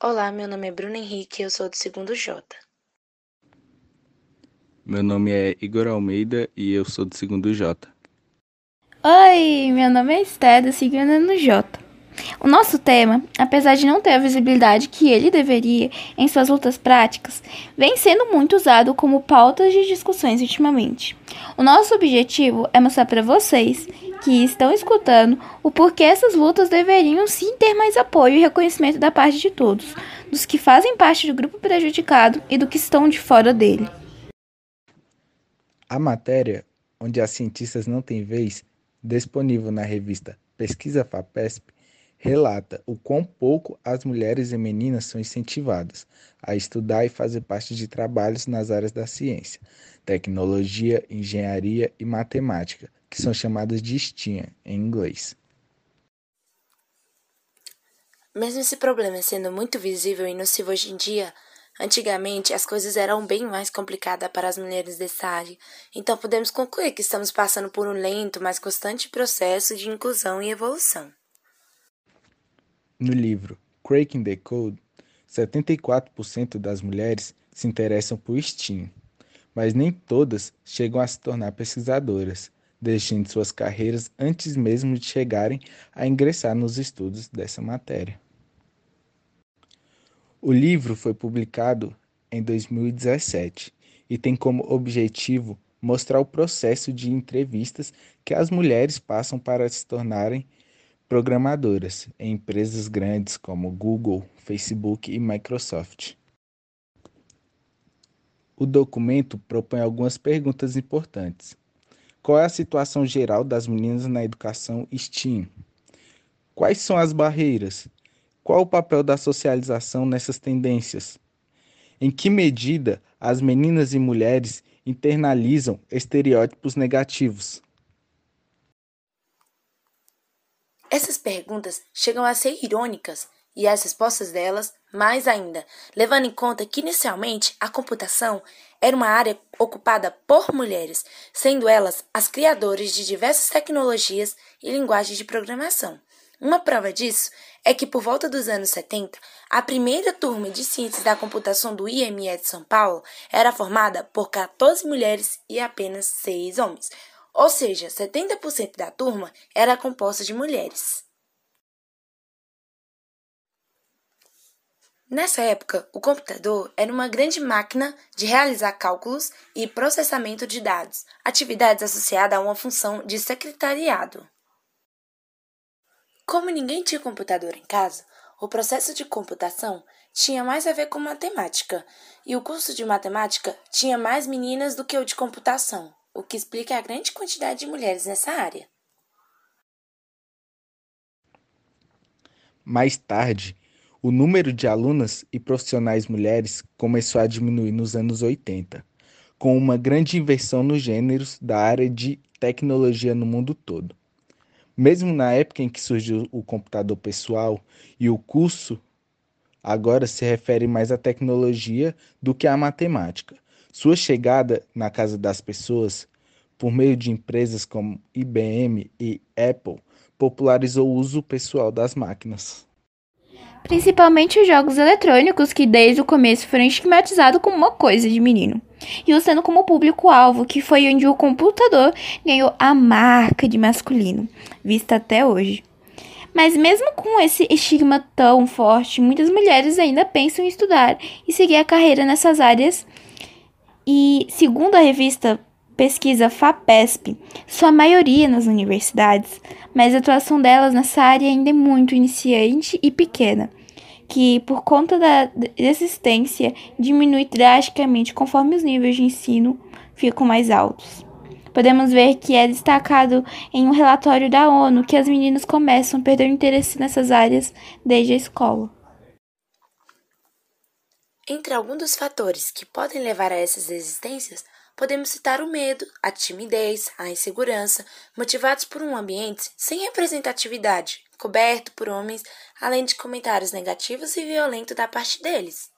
Olá, meu nome é Bruno Henrique e eu sou do segundo J. Meu nome é Igor Almeida e eu sou do segundo J. Oi, meu nome é Esther, do segundo J. O nosso tema, apesar de não ter a visibilidade que ele deveria em suas lutas práticas, vem sendo muito usado como pautas de discussões ultimamente. O nosso objetivo é mostrar para vocês que estão escutando o porquê essas lutas deveriam sim ter mais apoio e reconhecimento da parte de todos, dos que fazem parte do grupo prejudicado e do que estão de fora dele. A matéria, onde as cientistas não têm vez, disponível na revista Pesquisa FAPESP, relata o quão pouco as mulheres e meninas são incentivadas a estudar e fazer parte de trabalhos nas áreas da ciência, tecnologia, engenharia e matemática, que são chamadas de STEAM em inglês. Mesmo esse problema sendo muito visível e nocivo hoje em dia, antigamente as coisas eram bem mais complicadas para as mulheres dessa área, então podemos concluir que estamos passando por um lento, mas constante processo de inclusão e evolução. No livro Cracking the Code, 74% das mulheres se interessam por STEAM, mas nem todas chegam a se tornar pesquisadoras, deixando suas carreiras antes mesmo de chegarem a ingressar nos estudos dessa matéria. O livro foi publicado em 2017 e tem como objetivo mostrar o processo de entrevistas que as mulheres passam para se tornarem programadoras em empresas grandes como Google, Facebook e Microsoft. O documento propõe algumas perguntas importantes. Qual é a situação geral das meninas na educação STEAM? Quais são as barreiras? Qual o papel da socialização nessas tendências? Em que medida as meninas e mulheres internalizam estereótipos negativos? Essas perguntas chegam a ser irônicas e as respostas delas mais ainda, levando em conta que inicialmente a computação era uma área ocupada por mulheres, sendo elas as criadoras de diversas tecnologias e linguagens de programação. Uma prova disso é que por volta dos anos 70, a primeira turma de ciências da computação do IME de São Paulo era formada por 14 mulheres e apenas 6 homens, ou seja, 70% da turma era composta de mulheres. Nessa época, o computador era uma grande máquina de realizar cálculos e processamento de dados, atividades associadas a uma função de secretariado. Como ninguém tinha computador em casa, o processo de computação tinha mais a ver com matemática, e o curso de matemática tinha mais meninas do que o de computação o que explica a grande quantidade de mulheres nessa área. Mais tarde, o número de alunas e profissionais mulheres começou a diminuir nos anos 80, com uma grande inversão nos gêneros da área de tecnologia no mundo todo. Mesmo na época em que surgiu o computador pessoal e o curso agora se refere mais à tecnologia do que à matemática, sua chegada na casa das pessoas, por meio de empresas como IBM e Apple, popularizou o uso pessoal das máquinas. Principalmente os jogos eletrônicos, que desde o começo foram estigmatizados como uma coisa de menino. E usando como público-alvo, que foi onde o computador ganhou a marca de masculino, vista até hoje. Mas mesmo com esse estigma tão forte, muitas mulheres ainda pensam em estudar e seguir a carreira nessas áreas e, segundo a revista Pesquisa FAPESP, sua maioria nas universidades, mas a atuação delas nessa área ainda é muito iniciante e pequena, que, por conta da resistência, diminui drasticamente conforme os níveis de ensino ficam mais altos. Podemos ver que é destacado em um relatório da ONU que as meninas começam a perder o interesse nessas áreas desde a escola. Entre alguns dos fatores que podem levar a essas resistências, podemos citar o medo, a timidez, a insegurança, motivados por um ambiente sem representatividade, coberto por homens, além de comentários negativos e violentos da parte deles.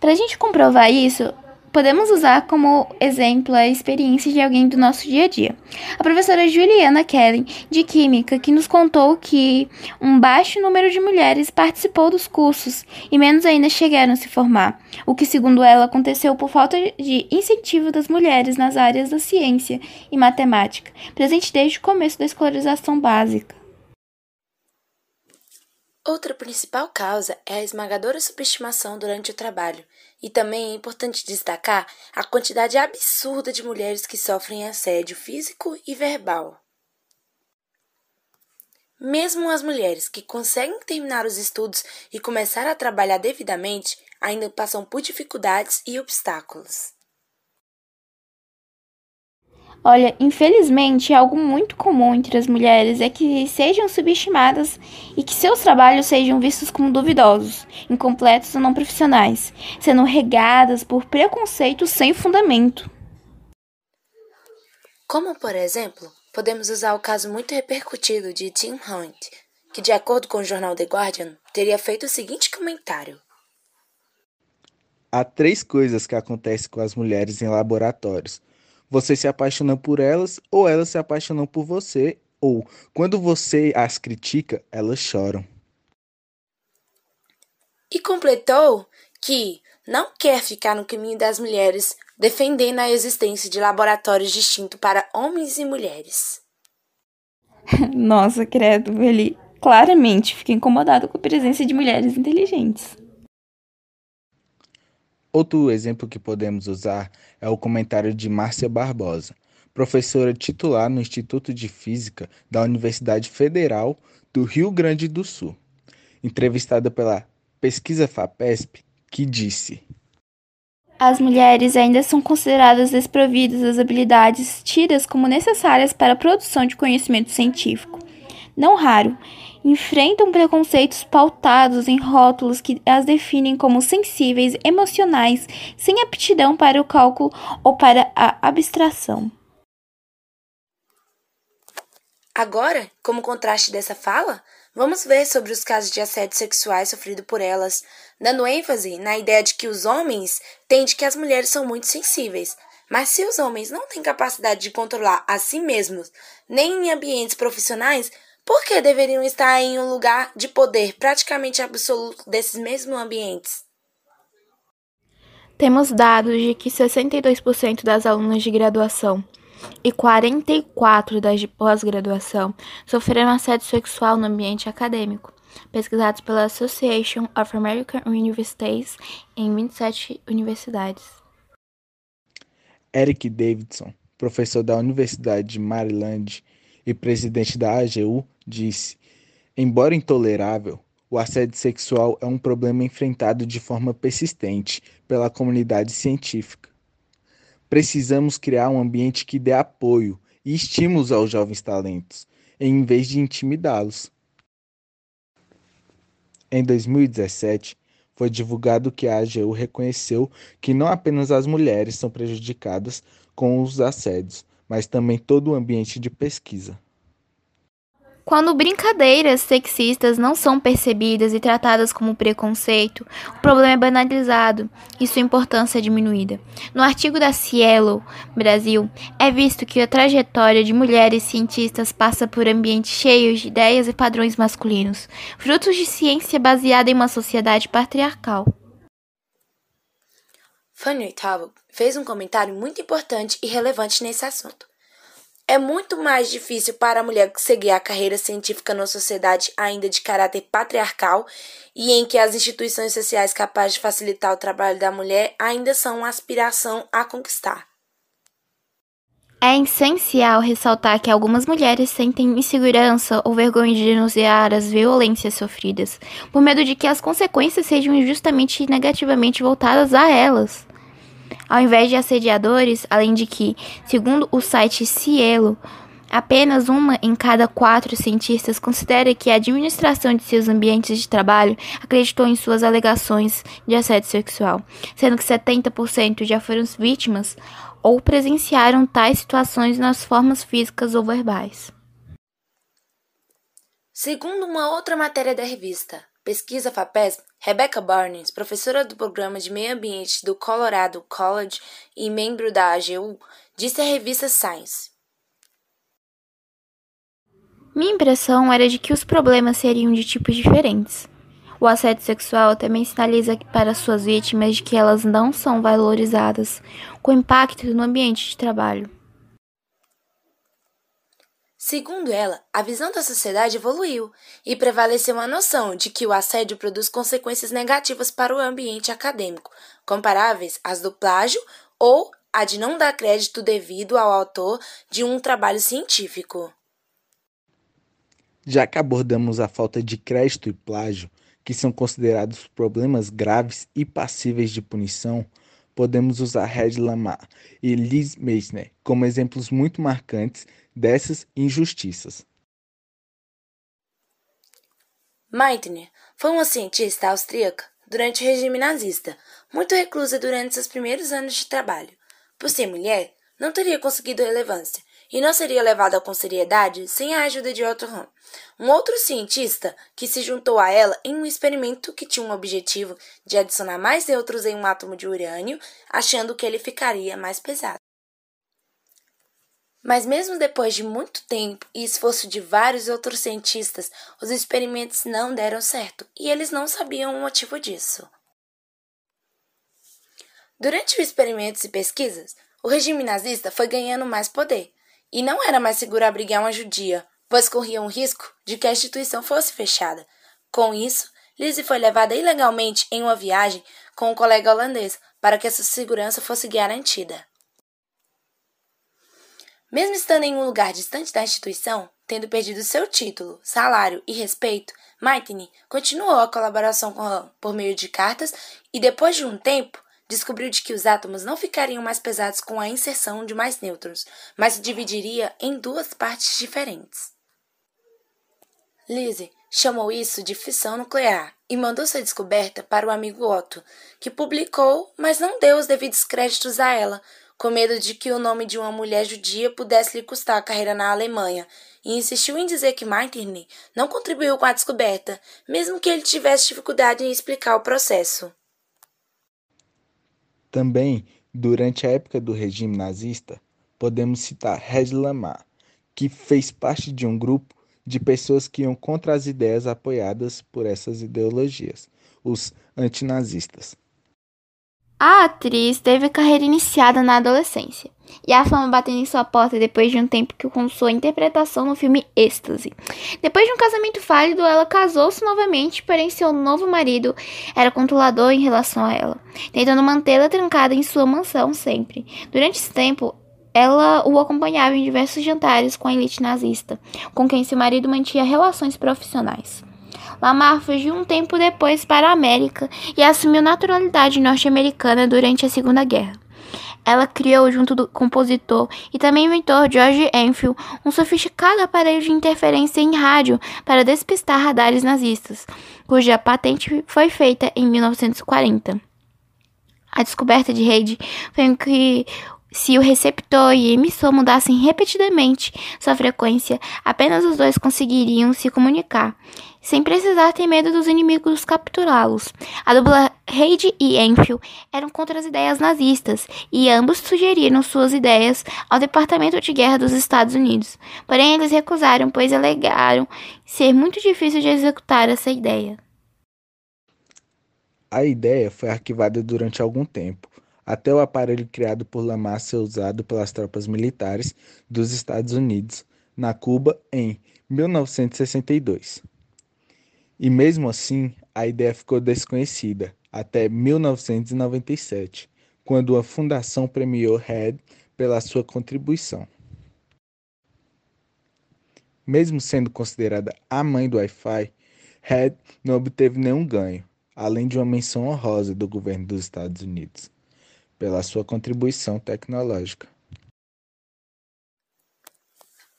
Para a gente comprovar isso, podemos usar como exemplo a experiência de alguém do nosso dia a dia. A professora Juliana Kelly, de Química, que nos contou que um baixo número de mulheres participou dos cursos e menos ainda chegaram a se formar, o que, segundo ela, aconteceu por falta de incentivo das mulheres nas áreas da ciência e matemática, presente desde o começo da escolarização básica. Outra principal causa é a esmagadora subestimação durante o trabalho, e também é importante destacar a quantidade absurda de mulheres que sofrem assédio físico e verbal. Mesmo as mulheres que conseguem terminar os estudos e começar a trabalhar devidamente ainda passam por dificuldades e obstáculos. Olha, infelizmente, algo muito comum entre as mulheres é que sejam subestimadas e que seus trabalhos sejam vistos como duvidosos, incompletos ou não profissionais, sendo regadas por preconceitos sem fundamento. Como, por exemplo, podemos usar o caso muito repercutido de Tim Hunt, que, de acordo com o jornal The Guardian, teria feito o seguinte comentário. Há três coisas que acontecem com as mulheres em laboratórios você se apaixona por elas ou elas se apaixonam por você, ou quando você as critica, elas choram. E completou que não quer ficar no caminho das mulheres, defendendo a existência de laboratórios distintos para homens e mulheres. Nossa, credo, ele claramente fica incomodado com a presença de mulheres inteligentes. Outro exemplo que podemos usar é o comentário de Márcia Barbosa, professora titular no Instituto de Física da Universidade Federal do Rio Grande do Sul, entrevistada pela Pesquisa FAPESP, que disse: As mulheres ainda são consideradas desprovidas das habilidades tidas como necessárias para a produção de conhecimento científico. Não raro, enfrentam preconceitos pautados em rótulos que as definem como sensíveis, emocionais, sem aptidão para o cálculo ou para a abstração. Agora, como contraste dessa fala, vamos ver sobre os casos de assédio sexuais sofrido por elas, dando ênfase na ideia de que os homens têm de que as mulheres são muito sensíveis. Mas se os homens não têm capacidade de controlar a si mesmos, nem em ambientes profissionais, por que deveriam estar em um lugar de poder praticamente absoluto desses mesmos ambientes? Temos dados de que 62% das alunas de graduação e 44% das de pós-graduação sofreram assédio sexual no ambiente acadêmico, pesquisados pela Association of American Universities em 27 universidades. Eric Davidson, professor da Universidade de Maryland e presidente da AGU, disse: Embora intolerável, o assédio sexual é um problema enfrentado de forma persistente pela comunidade científica. Precisamos criar um ambiente que dê apoio e estímulos aos jovens talentos, em vez de intimidá-los. Em 2017, foi divulgado que a AGU reconheceu que não apenas as mulheres são prejudicadas com os assédios, mas também todo o ambiente de pesquisa. Quando brincadeiras sexistas não são percebidas e tratadas como preconceito, o problema é banalizado e sua importância é diminuída. No artigo da Cielo Brasil, é visto que a trajetória de mulheres cientistas passa por ambientes cheios de ideias e padrões masculinos, frutos de ciência baseada em uma sociedade patriarcal. Fanny Oitavo fez um comentário muito importante e relevante nesse assunto. É muito mais difícil para a mulher seguir a carreira científica numa sociedade ainda de caráter patriarcal e em que as instituições sociais capazes de facilitar o trabalho da mulher ainda são uma aspiração a conquistar. É essencial ressaltar que algumas mulheres sentem insegurança ou vergonha de denunciar as violências sofridas, por medo de que as consequências sejam injustamente e negativamente voltadas a elas. Ao invés de assediadores, além de que, segundo o site Cielo, apenas uma em cada quatro cientistas considera que a administração de seus ambientes de trabalho acreditou em suas alegações de assédio sexual, sendo que 70% já foram vítimas ou presenciaram tais situações nas formas físicas ou verbais. Segundo uma outra matéria da revista Pesquisa FAPESP, Rebecca Barnes, professora do programa de meio ambiente do Colorado College e membro da AGU, disse à revista Science. Minha impressão era de que os problemas seriam de tipos diferentes. O assédio sexual também sinaliza para suas vítimas de que elas não são valorizadas, com impacto no ambiente de trabalho. Segundo ela, a visão da sociedade evoluiu e prevaleceu a noção de que o assédio produz consequências negativas para o ambiente acadêmico, comparáveis às do plágio ou a de não dar crédito devido ao autor de um trabalho científico. Já que abordamos a falta de crédito e plágio, que são considerados problemas graves e passíveis de punição, podemos usar Red Lamar e Liz Meissner como exemplos muito marcantes dessas injustiças. Meitner foi uma cientista austríaca durante o regime nazista, muito reclusa durante seus primeiros anos de trabalho. Por ser mulher, não teria conseguido relevância e não seria levada com seriedade sem a ajuda de Otto Hahn, um outro cientista que se juntou a ela em um experimento que tinha um objetivo de adicionar mais nêutrons em um átomo de urânio, achando que ele ficaria mais pesado. Mas mesmo depois de muito tempo e esforço de vários outros cientistas, os experimentos não deram certo e eles não sabiam o motivo disso. Durante os experimentos e pesquisas, o regime nazista foi ganhando mais poder, e não era mais seguro abrigar uma judia, pois corria um risco de que a instituição fosse fechada. Com isso, Lizzie foi levada ilegalmente em uma viagem com um colega holandês para que essa segurança fosse garantida. Mesmo estando em um lugar distante da instituição, tendo perdido seu título, salário e respeito, Maitini continuou a colaboração com Han por meio de cartas e, depois de um tempo, descobriu de que os átomos não ficariam mais pesados com a inserção de mais nêutrons, mas se dividiria em duas partes diferentes. Lise chamou isso de fissão nuclear e mandou sua descoberta para o amigo Otto, que publicou, mas não deu os devidos créditos a ela, com medo de que o nome de uma mulher judia pudesse lhe custar a carreira na Alemanha, e insistiu em dizer que Metternich não contribuiu com a descoberta, mesmo que ele tivesse dificuldade em explicar o processo. Também, durante a época do regime nazista, podemos citar Red Lamar, que fez parte de um grupo de pessoas que iam contra as ideias apoiadas por essas ideologias, os antinazistas. A atriz teve carreira iniciada na adolescência, e a fama batendo em sua porta depois de um tempo que com sua interpretação no filme Êxtase. Depois de um casamento fálido, ela casou-se novamente, porém seu novo marido era controlador em relação a ela, tentando mantê-la trancada em sua mansão sempre. Durante esse tempo, ela o acompanhava em diversos jantares com a elite nazista, com quem seu marido mantinha relações profissionais. Lamar fugiu um tempo depois para a América e assumiu naturalidade norte-americana durante a Segunda Guerra. Ela criou, junto do compositor e também inventor George Enfield, um sofisticado aparelho de interferência em rádio para despistar radares nazistas, cuja patente foi feita em 1940. A descoberta de rede foi que se o receptor e emissor mudassem repetidamente sua frequência, apenas os dois conseguiriam se comunicar, sem precisar ter medo dos inimigos capturá-los. A dupla Reid e Enfield eram contra as ideias nazistas, e ambos sugeriram suas ideias ao Departamento de Guerra dos Estados Unidos. Porém, eles recusaram, pois alegaram ser muito difícil de executar essa ideia. A ideia foi arquivada durante algum tempo até o aparelho criado por Lamar ser usado pelas tropas militares dos Estados Unidos na Cuba em 1962. E mesmo assim, a ideia ficou desconhecida até 1997, quando a fundação premiou Head pela sua contribuição. Mesmo sendo considerada a mãe do Wi-Fi, Head não obteve nenhum ganho, além de uma menção honrosa do governo dos Estados Unidos pela sua contribuição tecnológica.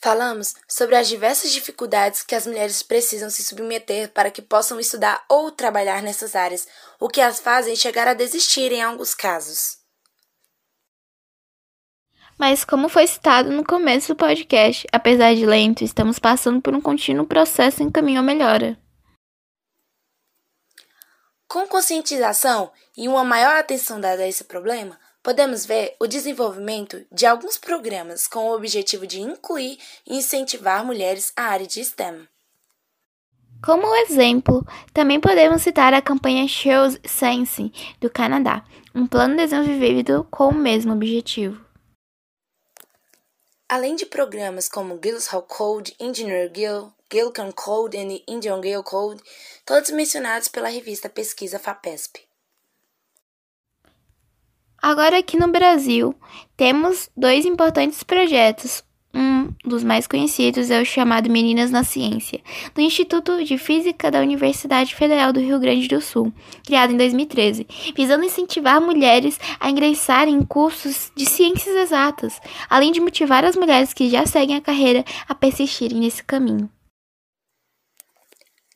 Falamos sobre as diversas dificuldades que as mulheres precisam se submeter para que possam estudar ou trabalhar nessas áreas, o que as fazem chegar a desistir em alguns casos. Mas, como foi citado no começo do podcast, apesar de lento, estamos passando por um contínuo processo em caminho à melhora. Com conscientização e uma maior atenção dada a esse problema, podemos ver o desenvolvimento de alguns programas com o objetivo de incluir e incentivar mulheres à área de STEM. Como exemplo, também podemos citar a campanha Shows Science do Canadá, um plano desenvolvido com o mesmo objetivo. Além de programas como Guildhall Code, Engineer Guild, Guildcon Code e Indian Guild Code, todos mencionados pela revista Pesquisa FAPESP. Agora aqui no Brasil, temos dois importantes projetos. Um dos mais conhecidos é o chamado Meninas na Ciência, do Instituto de Física da Universidade Federal do Rio Grande do Sul, criado em 2013, visando incentivar mulheres a ingressarem em cursos de ciências exatas, além de motivar as mulheres que já seguem a carreira a persistirem nesse caminho.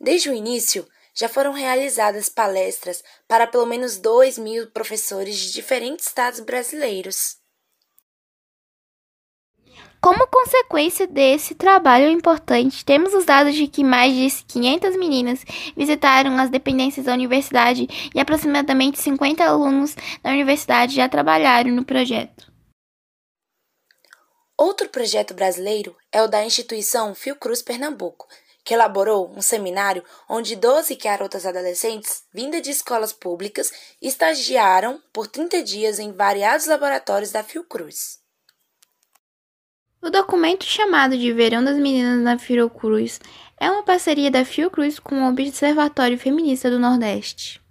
Desde o início, já foram realizadas palestras para pelo menos 2 mil professores de diferentes estados brasileiros. Como consequência desse trabalho importante, temos os dados de que mais de 500 meninas visitaram as dependências da universidade e aproximadamente 50 alunos da universidade já trabalharam no projeto. Outro projeto brasileiro é o da instituição Fiocruz Pernambuco, que elaborou um seminário onde 12 garotas adolescentes, vindas de escolas públicas, estagiaram por 30 dias em variados laboratórios da Fiocruz. O documento chamado de Verão das Meninas na Fiocruz é uma parceria da Fiocruz com o Observatório Feminista do Nordeste.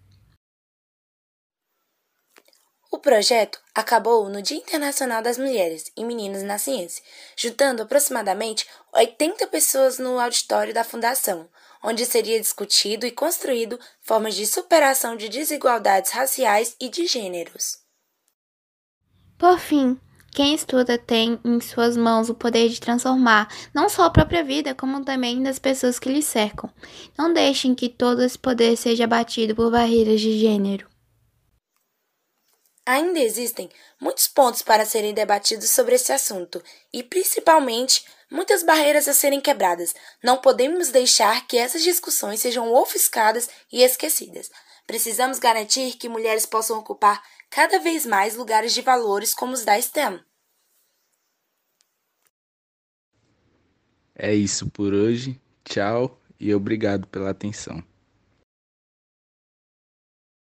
O projeto acabou no Dia Internacional das Mulheres e Meninas na Ciência, juntando aproximadamente 80 pessoas no auditório da Fundação, onde seria discutido e construído formas de superação de desigualdades raciais e de gêneros. Por fim, quem estuda tem em suas mãos o poder de transformar não só a própria vida, como também das pessoas que lhe cercam. Não deixem que todo esse poder seja abatido por barreiras de gênero. Ainda existem muitos pontos para serem debatidos sobre esse assunto e, principalmente, muitas barreiras a serem quebradas. Não podemos deixar que essas discussões sejam ofuscadas e esquecidas. Precisamos garantir que mulheres possam ocupar cada vez mais lugares de valores como os da STEM. É isso por hoje. Tchau e obrigado pela atenção.